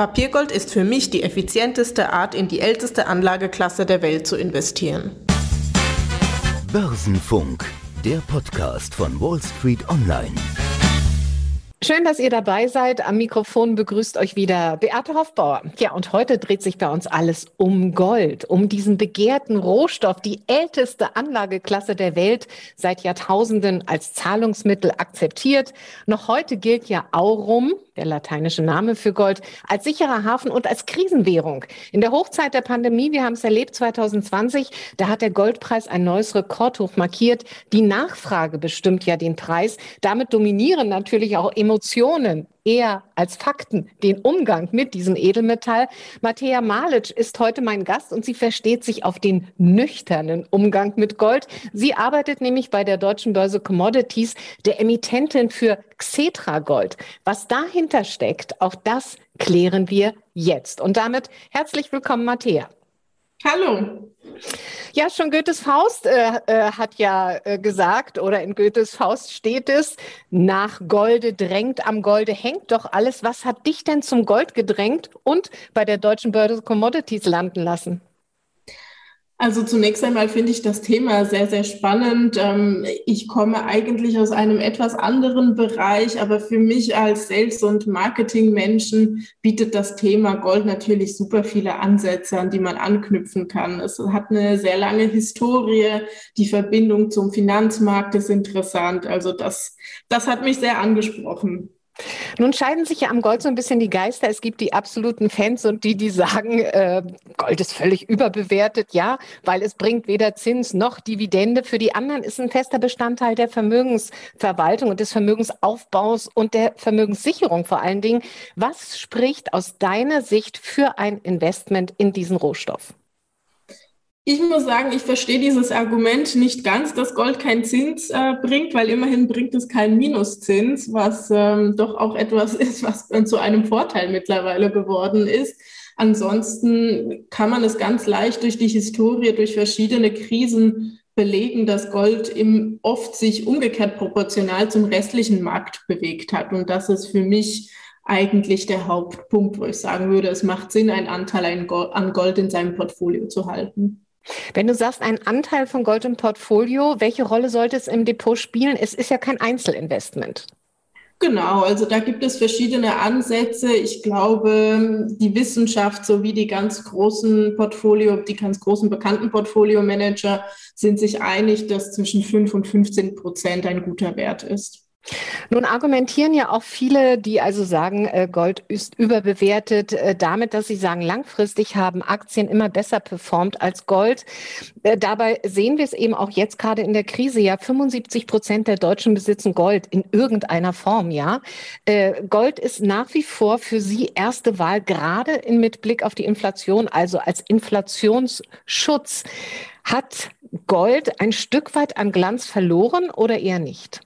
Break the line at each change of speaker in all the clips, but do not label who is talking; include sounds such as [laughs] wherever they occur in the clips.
Papiergold ist für mich die effizienteste Art, in die älteste Anlageklasse der Welt zu investieren.
Börsenfunk, der Podcast von Wall Street Online.
Schön, dass ihr dabei seid. Am Mikrofon begrüßt euch wieder Beate Hoffbauer. Ja, und heute dreht sich bei uns alles um Gold, um diesen begehrten Rohstoff, die älteste Anlageklasse der Welt, seit Jahrtausenden als Zahlungsmittel akzeptiert. Noch heute gilt ja Aurum, der lateinische Name für Gold, als sicherer Hafen und als Krisenwährung. In der Hochzeit der Pandemie, wir haben es erlebt 2020, da hat der Goldpreis ein neues Rekordhoch markiert. Die Nachfrage bestimmt ja den Preis. Damit dominieren natürlich auch Emotionen eher als Fakten den Umgang mit diesem Edelmetall. Mattea Malic ist heute mein Gast und sie versteht sich auf den nüchternen Umgang mit Gold. Sie arbeitet nämlich bei der Deutschen Börse Commodities, der Emittentin für Xetra Gold. Was dahinter steckt, auch das klären wir jetzt. Und damit herzlich willkommen, Mattea.
Hallo.
Ja, schon Goethes Faust äh, äh, hat ja äh, gesagt, oder in Goethes Faust steht es, nach Golde drängt, am Golde hängt doch alles. Was hat dich denn zum Gold gedrängt und bei der Deutschen Börse Commodities landen lassen?
Also zunächst einmal finde ich das Thema sehr, sehr spannend. Ähm, ich komme eigentlich aus einem etwas anderen Bereich, aber für mich als Sales- und Marketing-Menschen bietet das Thema Gold natürlich super viele Ansätze, an die man anknüpfen kann. Es hat eine sehr lange Historie. Die Verbindung zum Finanzmarkt ist interessant. Also das, das hat mich sehr angesprochen.
Nun scheiden sich ja am Gold so ein bisschen die Geister. Es gibt die absoluten Fans und die, die sagen, äh, Gold ist völlig überbewertet, ja, weil es bringt weder Zins noch Dividende. Für die anderen ist ein fester Bestandteil der Vermögensverwaltung und des Vermögensaufbaus und der Vermögenssicherung vor allen Dingen. Was spricht aus deiner Sicht für ein Investment in diesen Rohstoff?
Ich muss sagen, ich verstehe dieses Argument nicht ganz, dass Gold keinen Zins äh, bringt, weil immerhin bringt es keinen Minuszins, was ähm, doch auch etwas [laughs] ist, was zu einem Vorteil mittlerweile geworden ist. Ansonsten kann man es ganz leicht durch die Historie, durch verschiedene Krisen belegen, dass Gold im oft sich umgekehrt proportional zum restlichen Markt bewegt hat. Und das ist für mich eigentlich der Hauptpunkt, wo ich sagen würde, es macht Sinn, einen Anteil an Gold in seinem Portfolio zu halten.
Wenn du sagst, ein Anteil von Gold im Portfolio, welche Rolle sollte es im Depot spielen? Es ist ja kein Einzelinvestment.
Genau, also da gibt es verschiedene Ansätze. Ich glaube, die Wissenschaft sowie die ganz großen Portfolio, die ganz großen bekannten Portfolio-Manager sind sich einig, dass zwischen 5 und 15 Prozent ein guter Wert ist.
Nun argumentieren ja auch viele, die also sagen, äh, Gold ist überbewertet, äh, damit, dass sie sagen, langfristig haben Aktien immer besser performt als Gold. Äh, dabei sehen wir es eben auch jetzt gerade in der Krise. Ja, 75 Prozent der Deutschen besitzen Gold in irgendeiner Form. Ja, Gold ist nach wie vor für sie erste Wahl, gerade mit Blick auf die Inflation, also als Inflationsschutz. Hat Gold ein Stück weit an Glanz verloren oder eher nicht?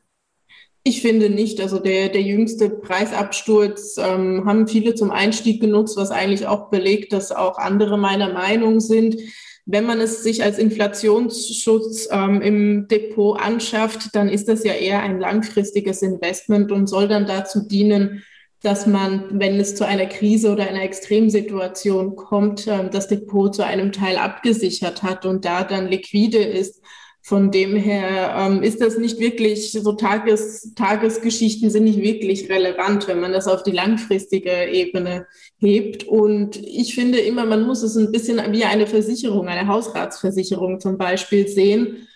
Ich finde nicht. Also der, der jüngste Preisabsturz ähm, haben viele zum Einstieg genutzt, was eigentlich auch belegt, dass auch andere meiner Meinung sind. Wenn man es sich als Inflationsschutz ähm, im Depot anschafft, dann ist das ja eher ein langfristiges Investment und soll dann dazu dienen, dass man, wenn es zu einer Krise oder einer Extremsituation kommt, äh, das Depot zu einem Teil abgesichert hat und da dann liquide ist. Von dem her ähm, ist das nicht wirklich, so Tages, Tagesgeschichten sind nicht wirklich relevant, wenn man das auf die langfristige Ebene hebt. Und ich finde immer, man muss es ein bisschen wie eine Versicherung, eine Hausratsversicherung zum Beispiel sehen.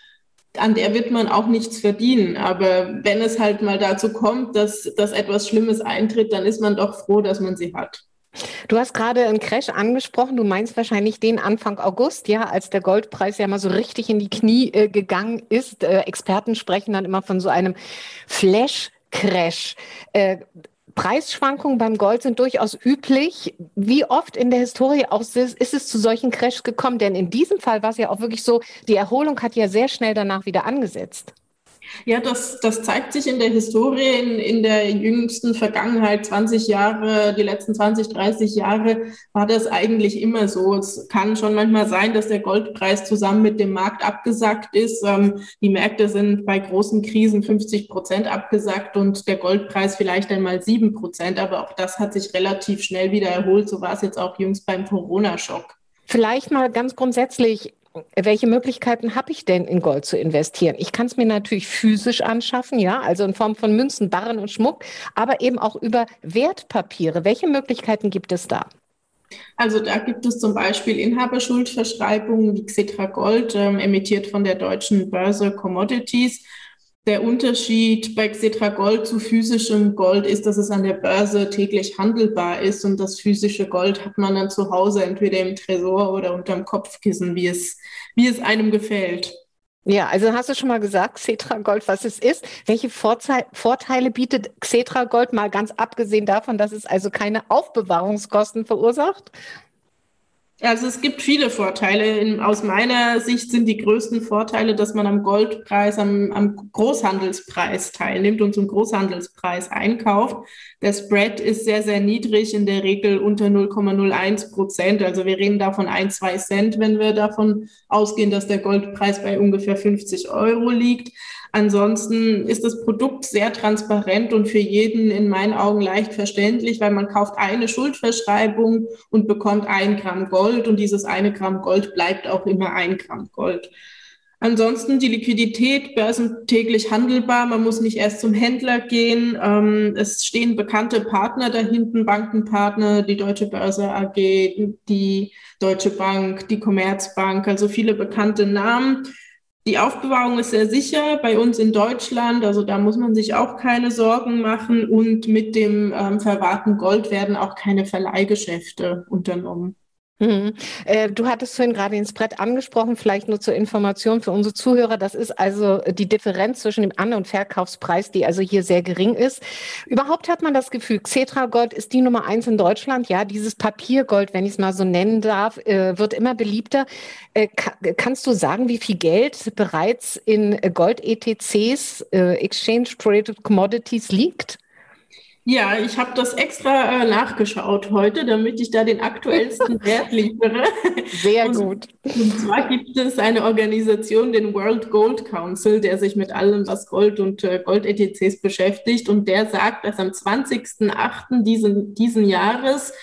An der wird man auch nichts verdienen. Aber wenn es halt mal dazu kommt, dass, dass etwas Schlimmes eintritt, dann ist man doch froh, dass man sie hat.
Du hast gerade einen Crash angesprochen. Du meinst wahrscheinlich den Anfang August, ja, als der Goldpreis ja mal so richtig in die Knie äh, gegangen ist. Äh, Experten sprechen dann immer von so einem Flash-Crash. Äh, Preisschwankungen beim Gold sind durchaus üblich. Wie oft in der Historie auch ist, ist es zu solchen Crashs gekommen? Denn in diesem Fall war es ja auch wirklich so, die Erholung hat ja sehr schnell danach wieder angesetzt.
Ja, das, das zeigt sich in der Historie, in, in der jüngsten Vergangenheit, 20 Jahre, die letzten 20, 30 Jahre, war das eigentlich immer so. Es kann schon manchmal sein, dass der Goldpreis zusammen mit dem Markt abgesackt ist. Ähm, die Märkte sind bei großen Krisen 50 Prozent abgesackt und der Goldpreis vielleicht einmal sieben Prozent. Aber auch das hat sich relativ schnell wieder erholt. So war es jetzt auch jüngst beim Corona-Schock.
Vielleicht mal ganz grundsätzlich, welche Möglichkeiten habe ich denn in Gold zu investieren? Ich kann es mir natürlich physisch anschaffen, ja, also in Form von Münzen, Barren und Schmuck, aber eben auch über Wertpapiere. Welche Möglichkeiten gibt es da?
Also da gibt es zum Beispiel Inhaberschuldverschreibungen wie Xetra Gold, ähm, emittiert von der deutschen Börse Commodities. Der Unterschied bei Xetra Gold zu physischem Gold ist, dass es an der Börse täglich handelbar ist und das physische Gold hat man dann zu Hause entweder im Tresor oder unterm Kopfkissen, wie es, wie es einem gefällt.
Ja, also hast du schon mal gesagt, Xetra Gold, was es ist. Welche Vorteile bietet Xetra Gold, mal ganz abgesehen davon, dass es also keine Aufbewahrungskosten verursacht?
Also es gibt viele Vorteile. In, aus meiner Sicht sind die größten Vorteile, dass man am Goldpreis, am, am Großhandelspreis teilnimmt und zum Großhandelspreis einkauft. Der Spread ist sehr, sehr niedrig, in der Regel unter 0,01 Prozent. Also wir reden davon ein, zwei Cent, wenn wir davon ausgehen, dass der Goldpreis bei ungefähr 50 Euro liegt. Ansonsten ist das Produkt sehr transparent und für jeden in meinen Augen leicht verständlich, weil man kauft eine Schuldverschreibung und bekommt ein Gramm Gold und dieses eine Gramm Gold bleibt auch immer ein Gramm Gold. Ansonsten die Liquidität, börsentäglich handelbar. Man muss nicht erst zum Händler gehen. Ähm, es stehen bekannte Partner dahinten, Bankenpartner, die Deutsche Börse AG, die Deutsche Bank, die Commerzbank, also viele bekannte Namen. Die Aufbewahrung ist sehr sicher bei uns in Deutschland, also da muss man sich auch keine Sorgen machen und mit dem ähm, verwahrten Gold werden auch keine Verleihgeschäfte unternommen.
Mhm. Äh, du hattest vorhin gerade ins Brett angesprochen, vielleicht nur zur Information für unsere Zuhörer. Das ist also die Differenz zwischen dem An- und Verkaufspreis, die also hier sehr gering ist. Überhaupt hat man das Gefühl, Xetra Gold ist die Nummer eins in Deutschland. Ja, dieses Papiergold, wenn ich es mal so nennen darf, äh, wird immer beliebter. Äh, kannst du sagen, wie viel Geld bereits in Gold-ETCs, Exchange Traded Commodities liegt?
Ja, ich habe das extra äh, nachgeschaut heute, damit ich da den aktuellsten [laughs] Wert liefere.
Sehr und, gut.
Und zwar gibt es eine Organisation, den World Gold Council, der sich mit allem, was Gold und äh, Gold-ETCs beschäftigt. Und der sagt, dass am 20.08. Diesen, diesen Jahres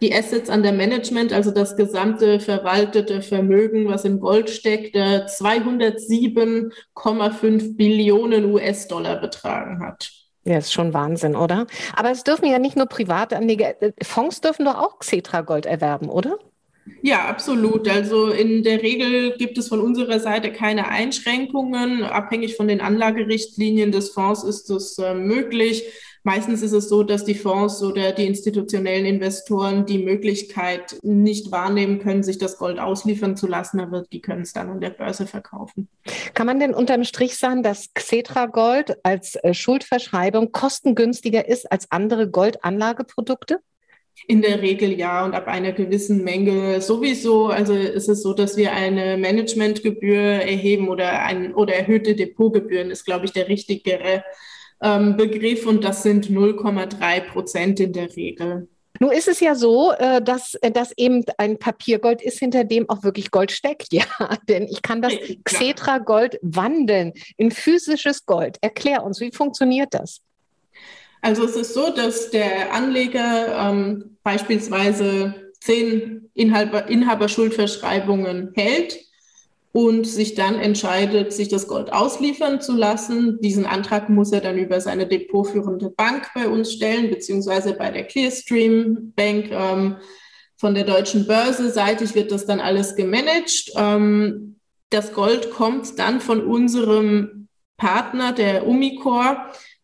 die Assets an der Management, also das gesamte verwaltete Vermögen, was in Gold steckt, 207,5 Billionen US-Dollar betragen hat.
Ja, ist schon Wahnsinn, oder? Aber es dürfen ja nicht nur Privatanleger, äh, Fonds dürfen doch auch Xetra Gold erwerben, oder?
Ja, absolut. Also in der Regel gibt es von unserer Seite keine Einschränkungen. Abhängig von den Anlagerichtlinien des Fonds ist es äh, möglich. Meistens ist es so, dass die Fonds oder die institutionellen Investoren die Möglichkeit nicht wahrnehmen können, sich das Gold ausliefern zu lassen, aber die können es dann an der Börse verkaufen.
Kann man denn unterm Strich sagen, dass Xetra Gold als äh, Schuldverschreibung kostengünstiger ist als andere Goldanlageprodukte?
In der Regel ja und ab einer gewissen Menge sowieso. Also ist es so, dass wir eine Managementgebühr erheben oder, ein, oder erhöhte Depotgebühren ist, glaube ich, der richtigere ähm, Begriff und das sind 0,3 Prozent in der Regel.
Nun ist es ja so, äh, dass, äh, dass eben ein Papiergold ist, hinter dem auch wirklich Gold steckt. [laughs] Ja, denn ich kann das Xetra-Gold wandeln in physisches Gold. Erklär uns, wie funktioniert das?
Also es ist so, dass der Anleger ähm, beispielsweise zehn Inhaber, Inhaberschuldverschreibungen hält und sich dann entscheidet, sich das Gold ausliefern zu lassen. Diesen Antrag muss er dann über seine depotführende Bank bei uns stellen, beziehungsweise bei der Clearstream Bank. Ähm, von der deutschen Börse seitig wird das dann alles gemanagt. Ähm, das Gold kommt dann von unserem Partner, der Umicore,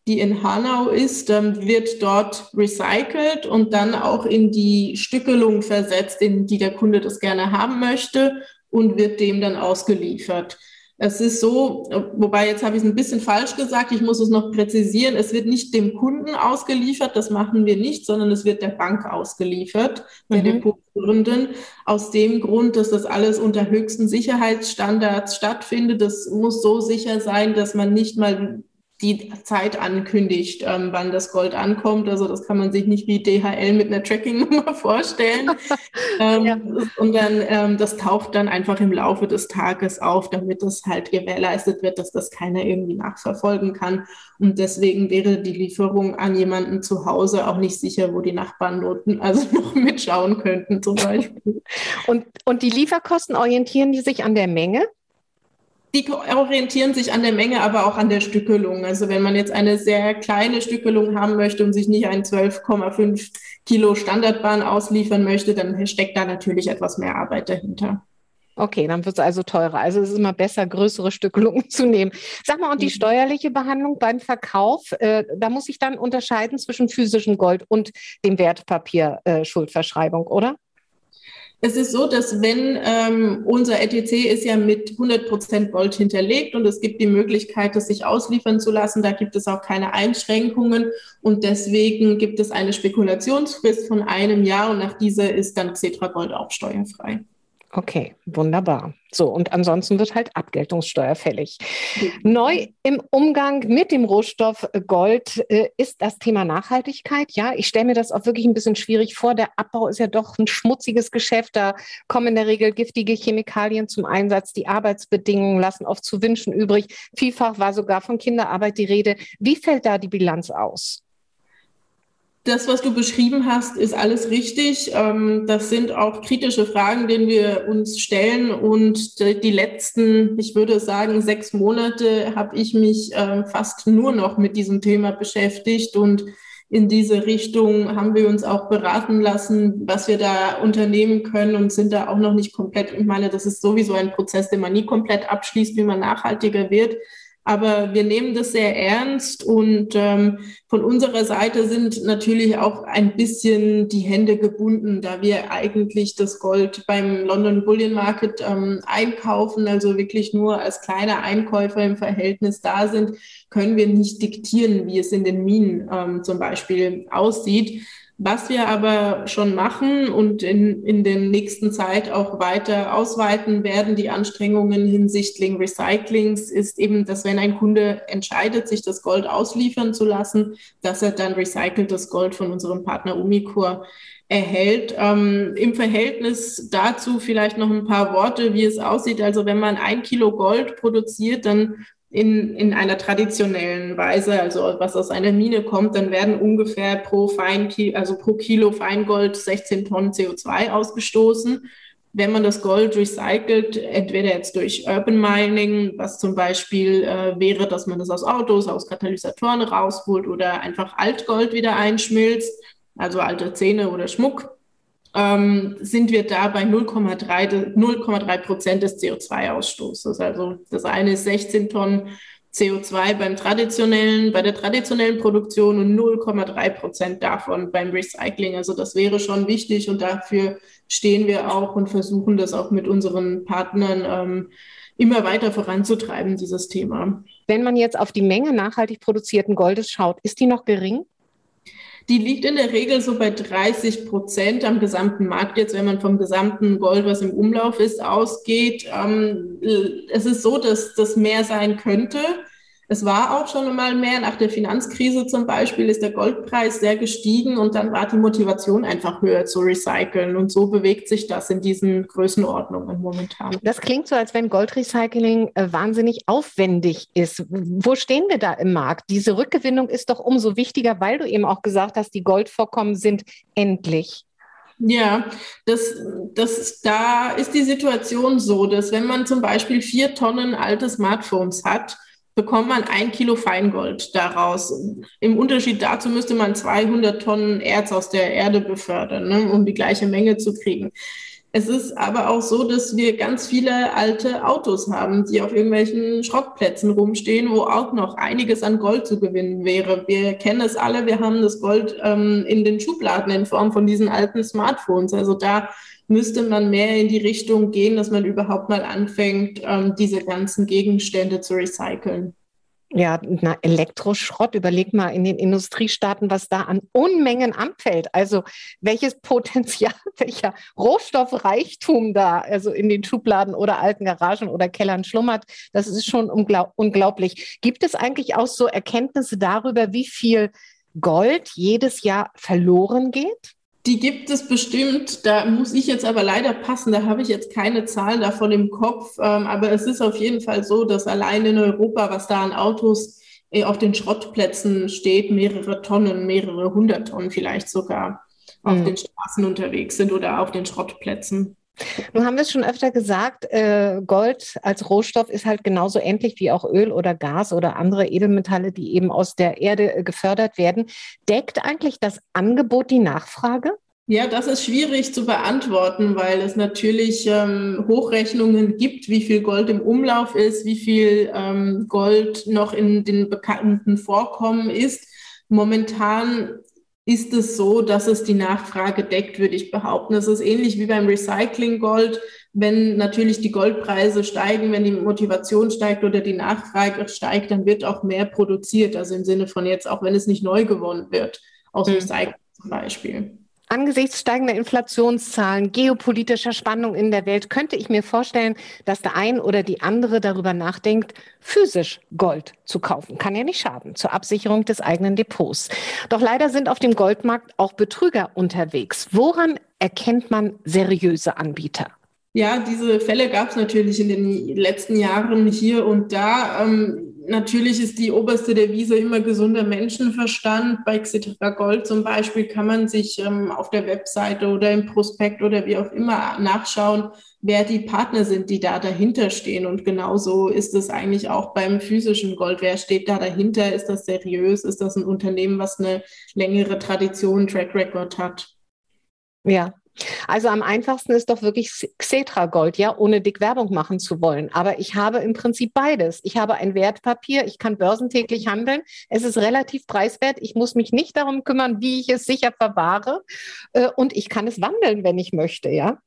die in Hanau ist, ähm, wird dort recycelt und dann auch in die Stückelung versetzt, in die der Kunde das gerne haben möchte und wird dem dann ausgeliefert. Es ist so, wobei jetzt habe ich es ein bisschen falsch gesagt, ich muss es noch präzisieren, es wird nicht dem Kunden ausgeliefert, das machen wir nicht, sondern es wird der Bank ausgeliefert, der mhm. Depotführenden, aus dem Grund, dass das alles unter höchsten Sicherheitsstandards stattfindet. Das muss so sicher sein, dass man nicht mal die Zeit ankündigt, ähm, wann das Gold ankommt. Also das kann man sich nicht wie DHL mit einer Tracking-Nummer [laughs] vorstellen. ähm, ja. Und dann, ähm, das taucht dann einfach im Laufe des Tages auf, damit das halt gewährleistet wird, dass das keiner irgendwie nachverfolgen kann. Und deswegen wäre die Lieferung an jemanden zu Hause auch nicht sicher, wo die Nachbarn Noten also [laughs] noch mitschauen könnten zum Beispiel.
Und, und die Lieferkosten orientieren die sich an der Menge?
Die orientieren sich an der Menge, aber auch an der Stückelung. Also wenn man jetzt eine sehr kleine Stückelung haben möchte und sich nicht ein 12,5 Kilo Standardbahn ausliefern möchte, dann steckt da natürlich etwas mehr Arbeit dahinter.
Okay, dann wird es also teurer. Also es ist immer besser, größere Stückelungen [laughs] zu nehmen. Sag mal, und die mhm. steuerliche Behandlung beim Verkauf, äh, da muss ich dann unterscheiden zwischen physischem Gold und dem Wertpapier äh, Schuldverschreibung, oder?
Es ist so, dass wenn ähm, unser ETC ist ja mit 100 Prozent Gold hinterlegt und es gibt die Möglichkeit, es sich ausliefern zu lassen, da gibt es auch keine Einschränkungen und deswegen gibt es eine Spekulationsfrist von einem Jahr und nach dieser ist dann Cetra Gold auch steuerfrei.
Okay, wunderbar. So, und ansonsten wird halt Abgeltungssteuer fällig. Neu im Umgang mit dem Rohstoff Gold äh, ist das Thema Nachhaltigkeit. Ja, ich stelle mir das auch wirklich ein bisschen schwierig vor. Der Abbau ist ja doch ein schmutziges Geschäft. Da kommen in der Regel giftige Chemikalien zum Einsatz. Die Arbeitsbedingungen lassen oft zu wünschen übrig. Vielfach war sogar von Kinderarbeit die Rede. Wie fällt da die Bilanz aus?
Das, was du beschrieben hast, ist alles richtig. Ähm, das sind auch kritische Fragen, denen wir uns stellen. Und die letzten, ich würde sagen, sechs Monate habe ich mich ähm, fast nur noch mit diesem Thema beschäftigt. Und in diese Richtung haben wir uns auch beraten lassen, was wir da unternehmen können und sind da auch noch nicht komplett. Ich meine, das ist sowieso ein Prozess, den man nie komplett abschließt, wie man nachhaltiger wird. Aber wir nehmen das sehr ernst und ähm, von unserer Seite sind natürlich auch ein bisschen die Hände gebunden, da wir eigentlich das Gold beim London Bullion Market ähm, einkaufen, also wirklich nur als kleine Einkäufer im Verhältnis da sind, können wir nicht diktieren, wie es in den Minen ähm, zum Beispiel aussieht. Was wir aber schon machen und in, in der nächsten Zeit auch weiter ausweiten werden, die Anstrengungen hinsichtlich Recyclings, ist eben, dass wenn ein Kunde entscheidet, sich das Gold ausliefern zu lassen, dass er dann recyceltes Gold von unserem Partner Umicore erhält. Ähm, Im Verhältnis dazu vielleicht noch ein paar Worte, wie es aussieht. Also wenn man ein Kilo Gold produziert, dann in, in einer traditionellen Weise, also was aus einer Mine kommt, dann werden ungefähr pro Fein, also pro Kilo Feingold 16 Tonnen CO2 ausgestoßen. Wenn man das Gold recycelt, entweder jetzt durch Urban Mining, was zum Beispiel äh, wäre, dass man das aus Autos, aus Katalysatoren rausholt oder einfach Altgold wieder einschmilzt, also alte Zähne oder Schmuck, ähm, sind wir da bei 0,3 Prozent des CO2-Ausstoßes. Also das eine ist 16 Tonnen CO2 beim traditionellen, bei der traditionellen Produktion und 0,3 Prozent davon beim Recycling. Also das wäre schon wichtig und dafür stehen wir auch und versuchen das auch mit unseren Partnern ähm, immer weiter voranzutreiben, dieses Thema.
Wenn man jetzt auf die Menge nachhaltig produzierten Goldes schaut, ist die noch gering?
Die liegt in der Regel so bei 30 Prozent am gesamten Markt jetzt, wenn man vom gesamten Gold, was im Umlauf ist, ausgeht. Ähm, es ist so, dass das mehr sein könnte. Es war auch schon einmal mehr. Nach der Finanzkrise zum Beispiel ist der Goldpreis sehr gestiegen und dann war die Motivation einfach höher zu recyceln. Und so bewegt sich das in diesen Größenordnungen momentan.
Das klingt so, als wenn Goldrecycling äh, wahnsinnig aufwendig ist. Wo stehen wir da im Markt? Diese Rückgewinnung ist doch umso wichtiger, weil du eben auch gesagt hast, die Goldvorkommen sind endlich.
Ja, das, das, da ist die Situation so, dass wenn man zum Beispiel vier Tonnen alte Smartphones hat, bekommt man ein Kilo Feingold daraus. Im Unterschied dazu müsste man 200 Tonnen Erz aus der Erde befördern, ne, um die gleiche Menge zu kriegen. Es ist aber auch so, dass wir ganz viele alte Autos haben, die auf irgendwelchen Schrottplätzen rumstehen, wo auch noch einiges an Gold zu gewinnen wäre. Wir kennen es alle, wir haben das Gold ähm, in den Schubladen in Form von diesen alten Smartphones. Also da müsste man mehr in die Richtung gehen, dass man überhaupt mal anfängt, ähm, diese ganzen Gegenstände zu recyceln.
Ja, na, Elektroschrott, überleg mal in den Industriestaaten, was da an Unmengen anfällt. Also welches Potenzial, [laughs] welcher Rohstoffreichtum da also in den Schubladen oder alten Garagen oder Kellern schlummert, das ist schon unglaublich. Gibt es eigentlich auch so Erkenntnisse darüber, wie viel Gold jedes Jahr verloren geht?
Die gibt es bestimmt. Da muss ich jetzt aber leider passen. Da habe ich jetzt keine Zahlen davon im Kopf. Ähm, aber es ist auf jeden Fall so, dass allein in Europa, was da an Autos äh, auf den Schrottplätzen steht, mehrere Tonnen, mehrere hundert Tonnen vielleicht sogar mhm. auf den Straßen unterwegs sind oder auf den Schrottplätzen.
Nun haben wir es schon öfter gesagt, äh, Gold als Rohstoff ist halt genauso endlich wie auch Öl oder Gas oder andere Edelmetalle, die eben aus der Erde äh, gefördert werden. Deckt eigentlich das Angebot die Nachfrage?
Ja, das ist schwierig zu beantworten, weil es natürlich ähm, Hochrechnungen gibt, wie viel Gold im Umlauf ist, wie viel ähm, Gold noch in den bekannten Vorkommen ist. Momentan ist es so, dass es die Nachfrage deckt, würde ich behaupten. Es ist ähnlich wie beim Recycling Gold. Wenn natürlich die Goldpreise steigen, wenn die Motivation steigt oder die Nachfrage steigt, dann wird auch mehr produziert. Also im Sinne von jetzt, auch wenn es nicht neu gewonnen wird, aus mhm. Recycling zum Beispiel.
Angesichts steigender Inflationszahlen, geopolitischer Spannung in der Welt könnte ich mir vorstellen, dass der ein oder die andere darüber nachdenkt, physisch Gold zu kaufen. Kann ja nicht schaden zur Absicherung des eigenen Depots. Doch leider sind auf dem Goldmarkt auch Betrüger unterwegs. Woran erkennt man seriöse Anbieter?
Ja, diese Fälle gab es natürlich in den letzten Jahren hier und da. Ähm, natürlich ist die oberste Devise immer gesunder Menschenverstand. Bei Xetra Gold zum Beispiel kann man sich ähm, auf der Webseite oder im Prospekt oder wie auch immer nachschauen, wer die Partner sind, die da dahinter stehen. Und genauso ist es eigentlich auch beim physischen Gold. Wer steht da dahinter? Ist das seriös? Ist das ein Unternehmen, was eine längere Tradition, Track Record hat?
Ja, also am einfachsten ist doch wirklich Xetra Gold, ja, ohne dick Werbung machen zu wollen. Aber ich habe im Prinzip beides. Ich habe ein Wertpapier, ich kann börsentäglich handeln. Es ist relativ preiswert. Ich muss mich nicht darum kümmern, wie ich es sicher verwahre. Äh, und ich kann es wandeln, wenn ich möchte, ja.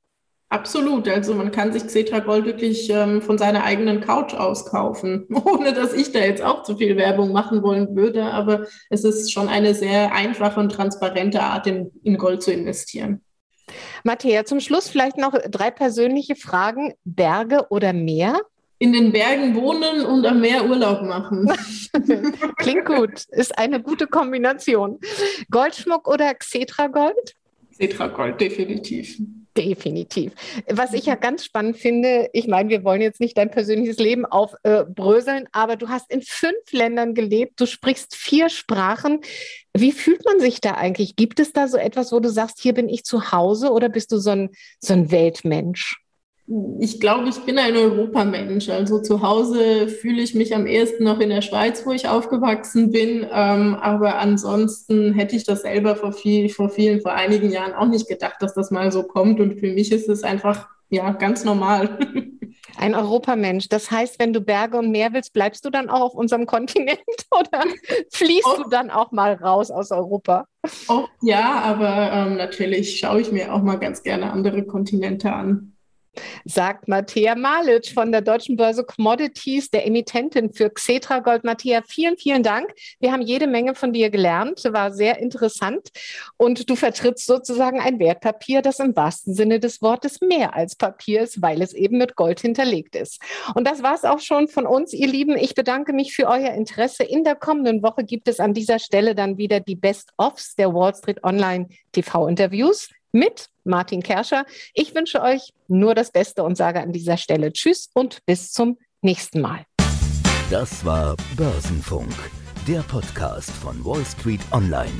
Absolut. Also man kann sich Xetra Gold wirklich ähm, von seiner eigenen Couch aus kaufen, [laughs] ohne dass ich da jetzt auch zu viel Werbung machen wollen würde. Aber es ist schon eine sehr einfache und transparente Art, in, in Gold zu investieren.
Matthäa, zum Schluss vielleicht noch drei persönliche Fragen. Berge oder Meer?
In den Bergen wohnen und am Meer Urlaub machen. [laughs]
Klingt gut. Ist eine gute Kombination. Goldschmuck oder Xetra Gold?
Xetra Gold, definitiv.
Definitiv. Was ich ja ganz spannend finde, ich meine, wir wollen jetzt nicht dein persönliches Leben aufbröseln, aber du hast in fünf Ländern gelebt, du sprichst vier Sprachen. Wie fühlt man sich da eigentlich? Gibt es da so etwas, wo du sagst, hier bin ich zu Hause oder bist du so ein, so ein Weltmensch?
Ich glaube, ich bin ein Europamensch. Also zu Hause fühle ich mich am ehesten noch in der Schweiz, wo ich aufgewachsen bin. Ähm, aber ansonsten hätte ich das selber vor, viel, vor vielen, vor einigen Jahren auch nicht gedacht, dass das mal so kommt. Und für mich ist es einfach ja ganz normal. [laughs]
Ein Europamensch. Das heißt, wenn du Berge und Meer willst, bleibst du dann auch auf unserem [laughs] Kontinent oder fließt oh. du dann auch mal raus aus Europa?
Oh, ja, aber ähm, natürlich schaue ich mir auch mal ganz gerne andere Kontinente an
sagt Matthäa Malic von der Deutschen Börse Commodities, der Emittentin für Xetra Gold. Matthäa, vielen, vielen Dank. Wir haben jede Menge von dir gelernt, war sehr interessant und du vertrittst sozusagen ein Wertpapier, das im wahrsten Sinne des Wortes mehr als Papier ist, weil es eben mit Gold hinterlegt ist. Und das war es auch schon von uns, ihr Lieben. Ich bedanke mich für euer Interesse. In der kommenden Woche gibt es an dieser Stelle dann wieder die Best-ofs der Wall Street Online TV-Interviews mit Martin Kerscher. Ich wünsche euch nur das Beste und sage an dieser Stelle Tschüss und bis zum nächsten Mal.
Das war Börsenfunk, der Podcast von Wall Street Online.